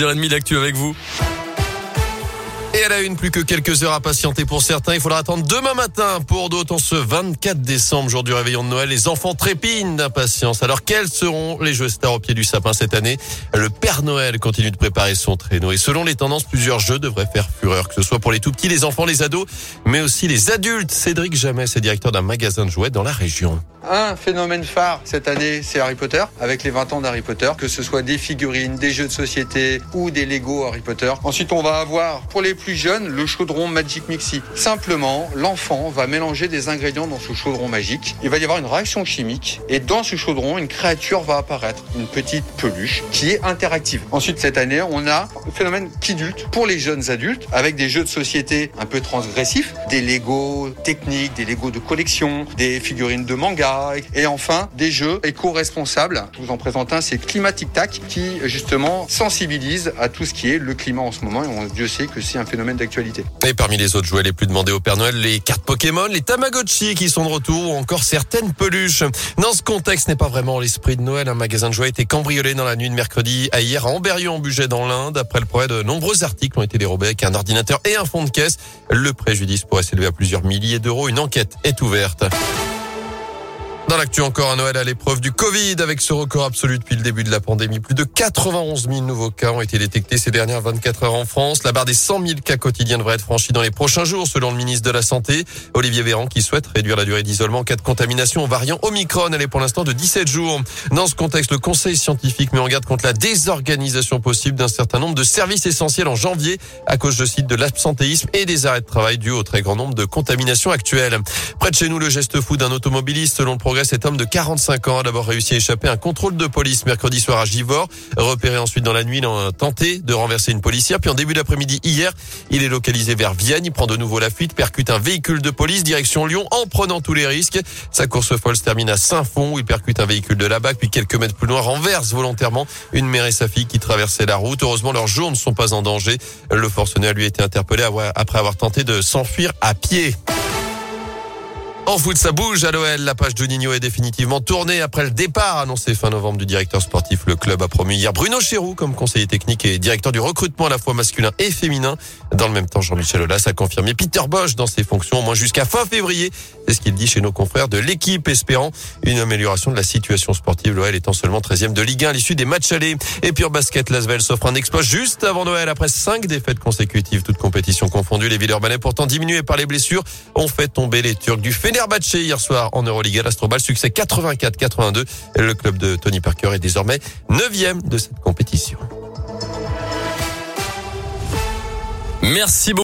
6h30 d'actu avec vous. Et elle a une, plus que quelques heures à patienter pour certains. Il faudra attendre demain matin pour d'autres en ce 24 décembre, jour du réveillon de Noël. Les enfants trépignent d'impatience. Alors, quels seront les jeux stars au pied du sapin cette année? Le Père Noël continue de préparer son traîneau. Et selon les tendances, plusieurs jeux devraient faire fureur, que ce soit pour les tout petits, les enfants, les ados, mais aussi les adultes. Cédric Jamais est directeur d'un magasin de jouets dans la région. Un phénomène phare cette année, c'est Harry Potter, avec les 20 ans d'Harry Potter, que ce soit des figurines, des jeux de société ou des Lego Harry Potter. Ensuite, on va avoir pour les plus jeunes le chaudron Magic Mixi. Simplement, l'enfant va mélanger des ingrédients dans ce chaudron magique. Il va y avoir une réaction chimique et dans ce chaudron, une créature va apparaître, une petite peluche qui est interactive. Ensuite, cette année, on a le phénomène Kidulte pour les jeunes adultes, avec des jeux de société un peu transgressifs, des Lego techniques, des Lego de collection, des figurines de manga et enfin, des jeux éco-responsables. Je vous en présente un, c'est Climatic Tac, qui justement sensibilise à tout ce qui est le climat en ce moment. Et Dieu sait que c'est un phénomène d'actualité. Et parmi les autres jouets les plus demandés au Père Noël, les cartes Pokémon, les Tamagotchi qui sont de retour, ou encore certaines peluches. Dans ce contexte, n'est pas vraiment l'esprit de Noël. Un magasin de jouets a été cambriolé dans la nuit de mercredi à hier à Amberieu en budget dans l'Inde. Après le progrès, de nombreux articles ont été dérobés avec un ordinateur et un fond de caisse. Le préjudice pourrait s'élever à plusieurs milliers d'euros. Une enquête est ouverte. Dans l'actu encore, un Noël à l'épreuve du Covid avec ce record absolu depuis le début de la pandémie. Plus de 91 000 nouveaux cas ont été détectés ces dernières 24 heures en France. La barre des 100 000 cas quotidiens devrait être franchie dans les prochains jours, selon le ministre de la Santé, Olivier Véran, qui souhaite réduire la durée d'isolement en cas de contamination au variant Omicron. Elle est pour l'instant de 17 jours. Dans ce contexte, le Conseil scientifique met en garde contre la désorganisation possible d'un certain nombre de services essentiels en janvier à cause, je cite, de l'absentéisme et des arrêts de travail dus au très grand nombre de contaminations actuelles. Près de chez nous, le geste fou d'un automobiliste, selon progrès cet homme de 45 ans a d'abord réussi à échapper à un contrôle de police mercredi soir à Givor. Repéré ensuite dans la nuit, il a tenté de renverser une policière. Puis en début d'après-midi hier, il est localisé vers Vienne. Il prend de nouveau la fuite, percute un véhicule de police direction Lyon en prenant tous les risques. Sa course folle se termine à Saint-Fond où il percute un véhicule de la BAC. Puis quelques mètres plus loin, renverse volontairement une mère et sa fille qui traversaient la route. Heureusement, leurs jours ne sont pas en danger. Le forcené lui a été interpellé après avoir tenté de s'enfuir à pied. En foot, ça bouge à l'OL. La page de Nino est définitivement tournée après le départ annoncé fin novembre du directeur sportif. Le club a promu hier Bruno Chéroux comme conseiller technique et directeur du recrutement à la fois masculin et féminin. Dans le même temps, Jean-Michel Aulas a confirmé Peter Bosch dans ses fonctions au moins jusqu'à fin février. C'est ce qu'il dit chez nos confrères de l'équipe, espérant une amélioration de la situation sportive. L'OL étant seulement 13e de Ligue 1 à l'issue des matchs allés. Et pur basket, Lasvel s'offre un exploit juste avant Noël après cinq défaites consécutives, toutes compétitions confondues. Les Villeurbanais pourtant diminués par les blessures ont fait tomber les Turcs du Fener Fenerbahçe hier soir en Euroliga. L'Astrobal, succès 84-82. Le club de Tony Parker est désormais 9 de cette compétition. Merci beaucoup.